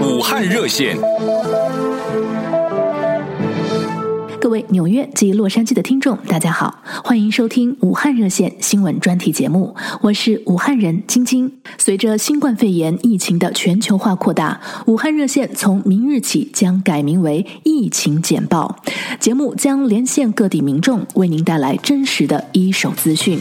武汉热线。各位纽约及洛杉矶的听众，大家好，欢迎收听武汉热线新闻专题节目，我是武汉人晶晶。随着新冠肺炎疫情的全球化扩大，武汉热线从明日起将改名为“疫情简报”，节目将连线各地民众，为您带来真实的一手资讯。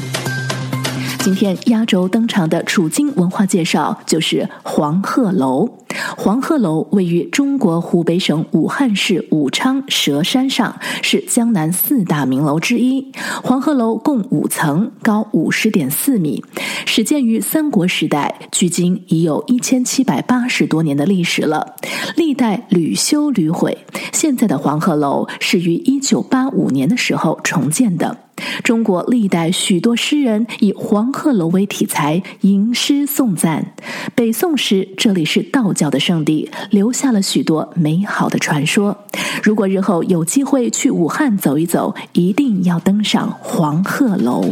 今天压轴登场的楚京文化介绍就是黄鹤楼。黄鹤楼位于中国湖北省武汉市武昌蛇山上，是江南四大名楼之一。黄鹤楼共五层，高五十点四米，始建于三国时代，距今已有一千七百八十多年的历史了，历代屡修屡毁。现在的黄鹤楼是于一九八五年的时候重建的。中国历代许多诗人以黄鹤楼为题材吟诗颂赞。北宋时，这里是道教的圣地，留下了许多美好的传说。如果日后有机会去武汉走一走，一定要登上黄鹤楼。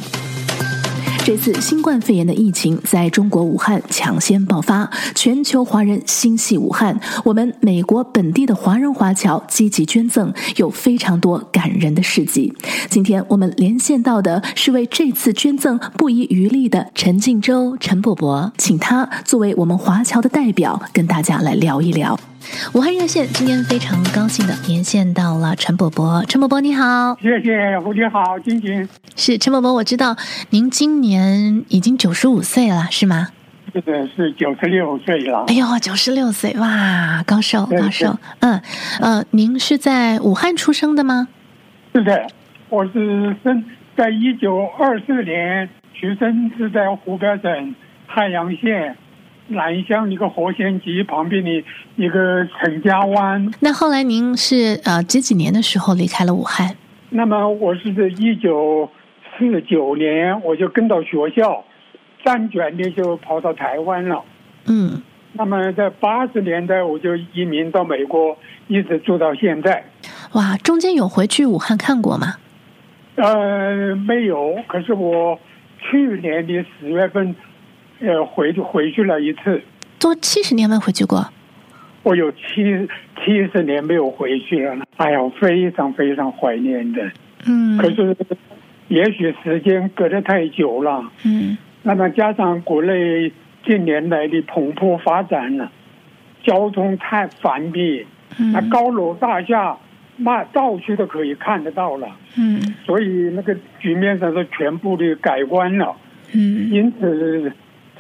这次新冠肺炎的疫情在中国武汉抢先爆发，全球华人心系武汉。我们美国本地的华人华侨积极捐赠，有非常多感人的事迹。今天我们连线到的是为这次捐赠不遗余力的陈静洲陈伯伯，请他作为我们华侨的代表，跟大家来聊一聊。武汉热线今天非常高兴的连线到了陈伯伯，陈伯伯你好，谢谢，胡姐好，晶晶是陈伯伯，我知道您今年已经九十五岁了，是吗？是的，是九十六岁了。哎呦，九十六岁哇，高寿高寿，嗯呃，您是在武汉出生的吗？是的，我是生在一九二四年出生，是在湖北省汉阳县。南乡一个河仙集旁边的一个陈家湾。那后来您是呃几几年的时候离开了武汉？那么我是在一九四九年，我就跟到学校，辗转的就跑到台湾了。嗯。那么在八十年代我就移民到美国，一直住到现在。哇，中间有回去武汉看过吗？呃，没有。可是我去年的十月份。呃，回去回去了一次，都七十年没回去过。我有七七十年没有回去了，哎呀，非常非常怀念的。嗯。可是，也许时间隔得太久了。嗯。那么加上国内近年来的蓬勃发展了，交通太繁密，嗯。那高楼大厦，那到处都可以看得到了。嗯。所以那个局面上是全部的改观了。嗯。因此。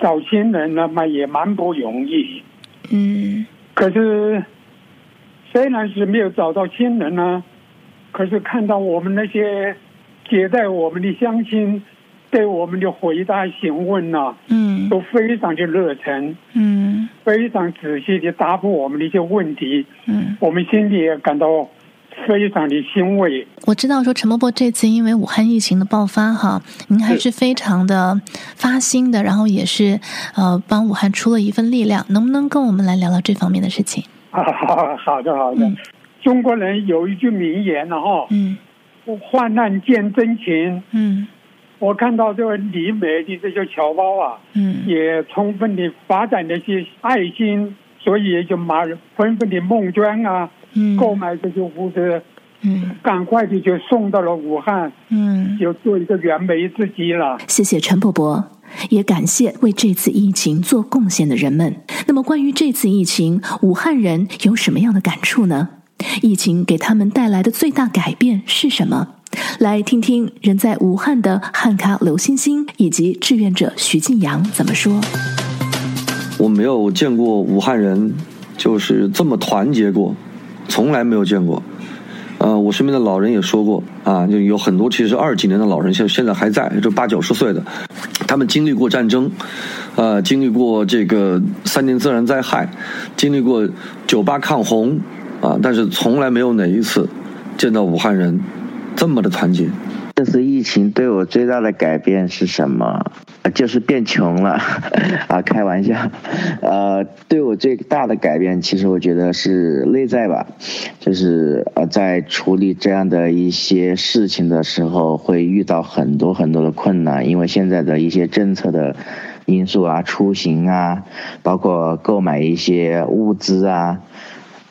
找亲人那么也蛮不容易，嗯，可是虽然是没有找到亲人呢，可是看到我们那些接待我们的乡亲对我们的回答询问呐，嗯，都非常的热忱，嗯，非常仔细的答复我们的一些问题，嗯，我们心里也感到。非常的欣慰。我知道说陈伯伯这次因为武汉疫情的爆发哈，您还是非常的发心的，然后也是呃帮武汉出了一份力量，能不能跟我们来聊聊这方面的事情？啊，好的好的。嗯、中国人有一句名言了哈，嗯，患难见真情。嗯，我看到这位李美的这些侨胞啊，嗯，也充分的发展那些爱心，所以也就马纷纷的募捐啊。购买这些物资，嗯，赶快的就送到了武汉，嗯，就做一个燃眉之急了。谢谢陈伯伯，也感谢为这次疫情做贡献的人们。那么，关于这次疫情，武汉人有什么样的感触呢？疫情给他们带来的最大改变是什么？来听听人在武汉的汉咖刘欣欣以及志愿者徐晋阳怎么说。我没有见过武汉人就是这么团结过。从来没有见过，呃，我身边的老人也说过啊，就有很多其实二几年的老人现现在还在，就八九十岁的，他们经历过战争，呃，经历过这个三年自然灾害，经历过九八抗洪，啊，但是从来没有哪一次见到武汉人这么的团结。这次疫情对我最大的改变是什么？就是变穷了，啊，开玩笑，呃，对我最大的改变，其实我觉得是内在吧，就是呃，在处理这样的一些事情的时候，会遇到很多很多的困难，因为现在的一些政策的因素啊，出行啊，包括购买一些物资啊，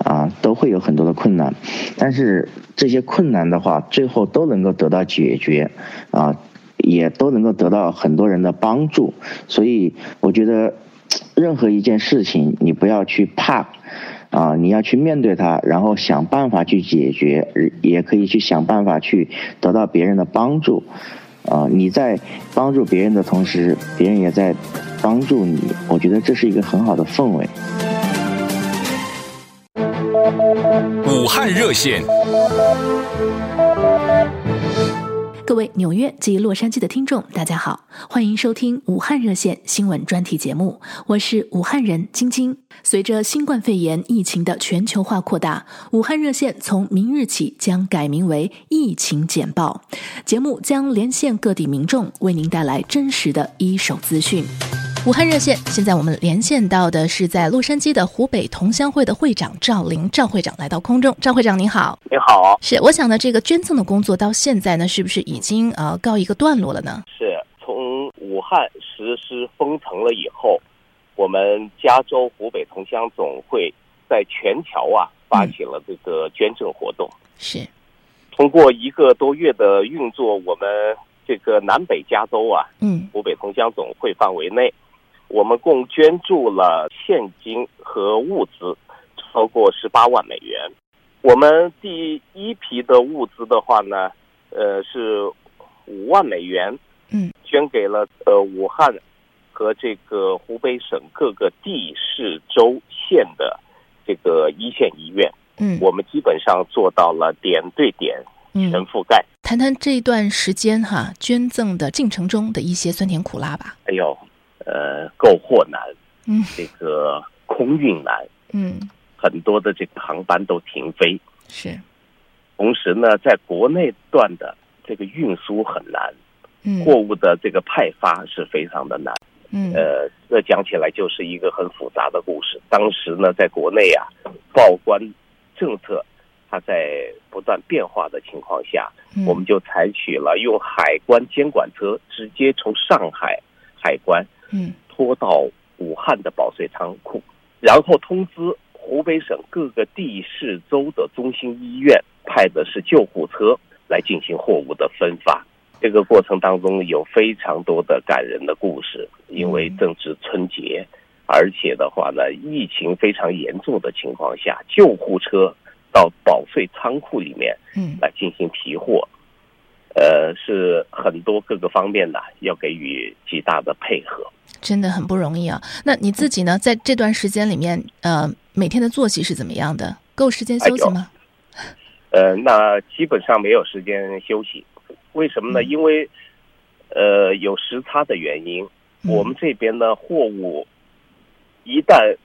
啊，都会有很多的困难。但是这些困难的话，最后都能够得到解决，啊，也都能够得到很多人的帮助。所以我觉得，任何一件事情，你不要去怕。啊，你要去面对它，然后想办法去解决，也可以去想办法去得到别人的帮助。啊，你在帮助别人的同时，别人也在帮助你。我觉得这是一个很好的氛围。武汉热线。各位纽约及洛杉矶的听众，大家好，欢迎收听武汉热线新闻专题节目，我是武汉人晶晶。随着新冠肺炎疫情的全球化扩大，武汉热线从明日起将改名为“疫情简报”，节目将连线各地民众，为您带来真实的一手资讯。武汉热线，现在我们连线到的是在洛杉矶的湖北同乡会的会长赵林，赵会长来到空中。赵会长您好，您好。是，我想呢，这个捐赠的工作到现在呢，是不是已经呃告一个段落了呢？是，从武汉实施封城了以后，我们加州湖北同乡总会在全桥啊发起了这个捐赠活动。嗯、是，通过一个多月的运作，我们这个南北加州啊，嗯，湖北同乡总会范围内。我们共捐助了现金和物资超过十八万美元。我们第一批的物资的话呢，呃，是五万美元，嗯，捐给了呃武汉和这个湖北省各个地市州县的这个一线医院。嗯，我们基本上做到了点对点全覆盖。嗯，谈谈这段时间哈，捐赠的进程中的一些酸甜苦辣吧。哎呦。呃，购货难，嗯，这个空运难，嗯，很多的这个航班都停飞，是。同时呢，在国内段的这个运输很难，嗯，货物的这个派发是非常的难，嗯，呃，这讲起来就是一个很复杂的故事。当时呢，在国内啊，报关政策它在不断变化的情况下，嗯，我们就采取了用海关监管车直接从上海海关。嗯，拖到武汉的保税仓库，然后通知湖北省各个地市州的中心医院派的是救护车来进行货物的分发。这个过程当中有非常多的感人的故事，因为正值春节，而且的话呢，疫情非常严重的情况下，救护车到保税仓库里面，嗯，来进行提货。呃，是很多各个方面的要给予极大的配合，真的很不容易啊。那你自己呢，在这段时间里面，呃，每天的作息是怎么样的？够时间休息吗？呃，那基本上没有时间休息。为什么呢？嗯、因为呃有时差的原因，嗯、我们这边呢货物一旦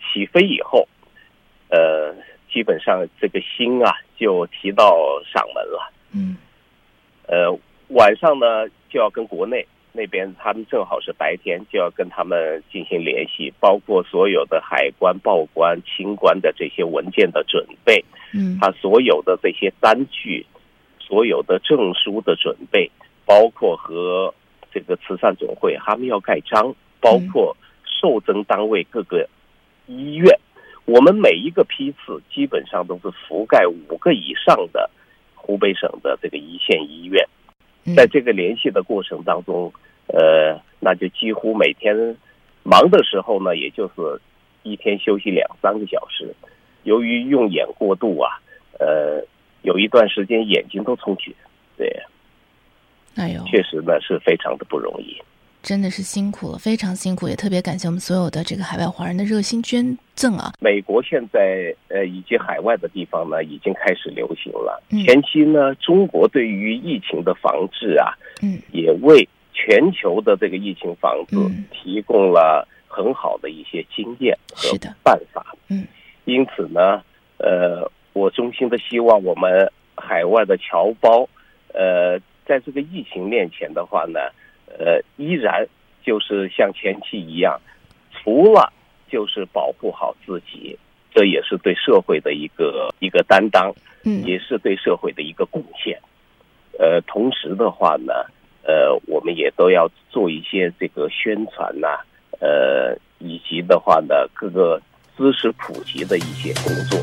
起飞以后，呃，基本上这个心啊就提到嗓门了。嗯。呃，晚上呢就要跟国内那边，他们正好是白天，就要跟他们进行联系，包括所有的海关、报关、清关的这些文件的准备，嗯，他所有的这些单据、所有的证书的准备，包括和这个慈善总会他们要盖章，包括受赠单位各个医院，我们每一个批次基本上都是覆盖五个以上的。湖北省的这个一线医院，在这个联系的过程当中，呃，那就几乎每天忙的时候呢，也就是一天休息两三个小时。由于用眼过度啊，呃，有一段时间眼睛都充血，对，哎呦，确实呢是非常的不容易。真的是辛苦了，非常辛苦，也特别感谢我们所有的这个海外华人的热心捐赠啊！美国现在呃以及海外的地方呢，已经开始流行了。嗯、前期呢，中国对于疫情的防治啊，嗯，也为全球的这个疫情防治提供了很好的一些经验和办法。嗯，因此呢，呃，我衷心的希望我们海外的侨胞，呃，在这个疫情面前的话呢。呃，依然就是像前期一样，除了就是保护好自己，这也是对社会的一个一个担当，嗯，也是对社会的一个贡献。呃，同时的话呢，呃，我们也都要做一些这个宣传呐、啊，呃，以及的话呢，各个知识普及的一些工作。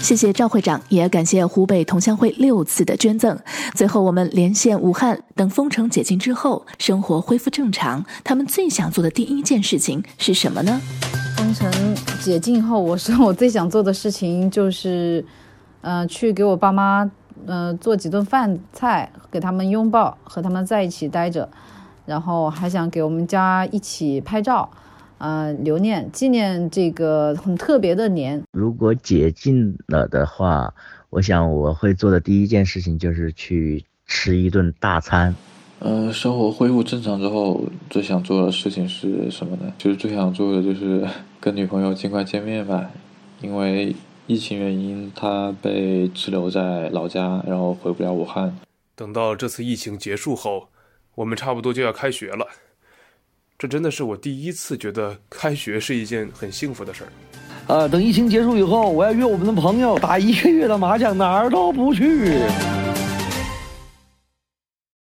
谢谢赵会长，也感谢湖北同乡会六次的捐赠。最后，我们连线武汉，等封城解禁之后，生活恢复正常，他们最想做的第一件事情是什么呢？封城解禁后，我说我最想做的事情就是，呃，去给我爸妈，呃，做几顿饭菜，给他们拥抱，和他们在一起待着，然后还想给我们家一起拍照，呃，留念纪念这个很特别的年。如果解禁了的话，我想我会做的第一件事情就是去吃一顿大餐。呃，生活恢复正常之后，最想做的事情是什么呢？就是最想做的就是跟女朋友尽快见面吧，因为疫情原因，他被滞留在老家，然后回不了武汉。等到这次疫情结束后，我们差不多就要开学了，这真的是我第一次觉得开学是一件很幸福的事儿。呃，等疫情结束以后，我要约我们的朋友打一个月的麻将，哪儿都不去。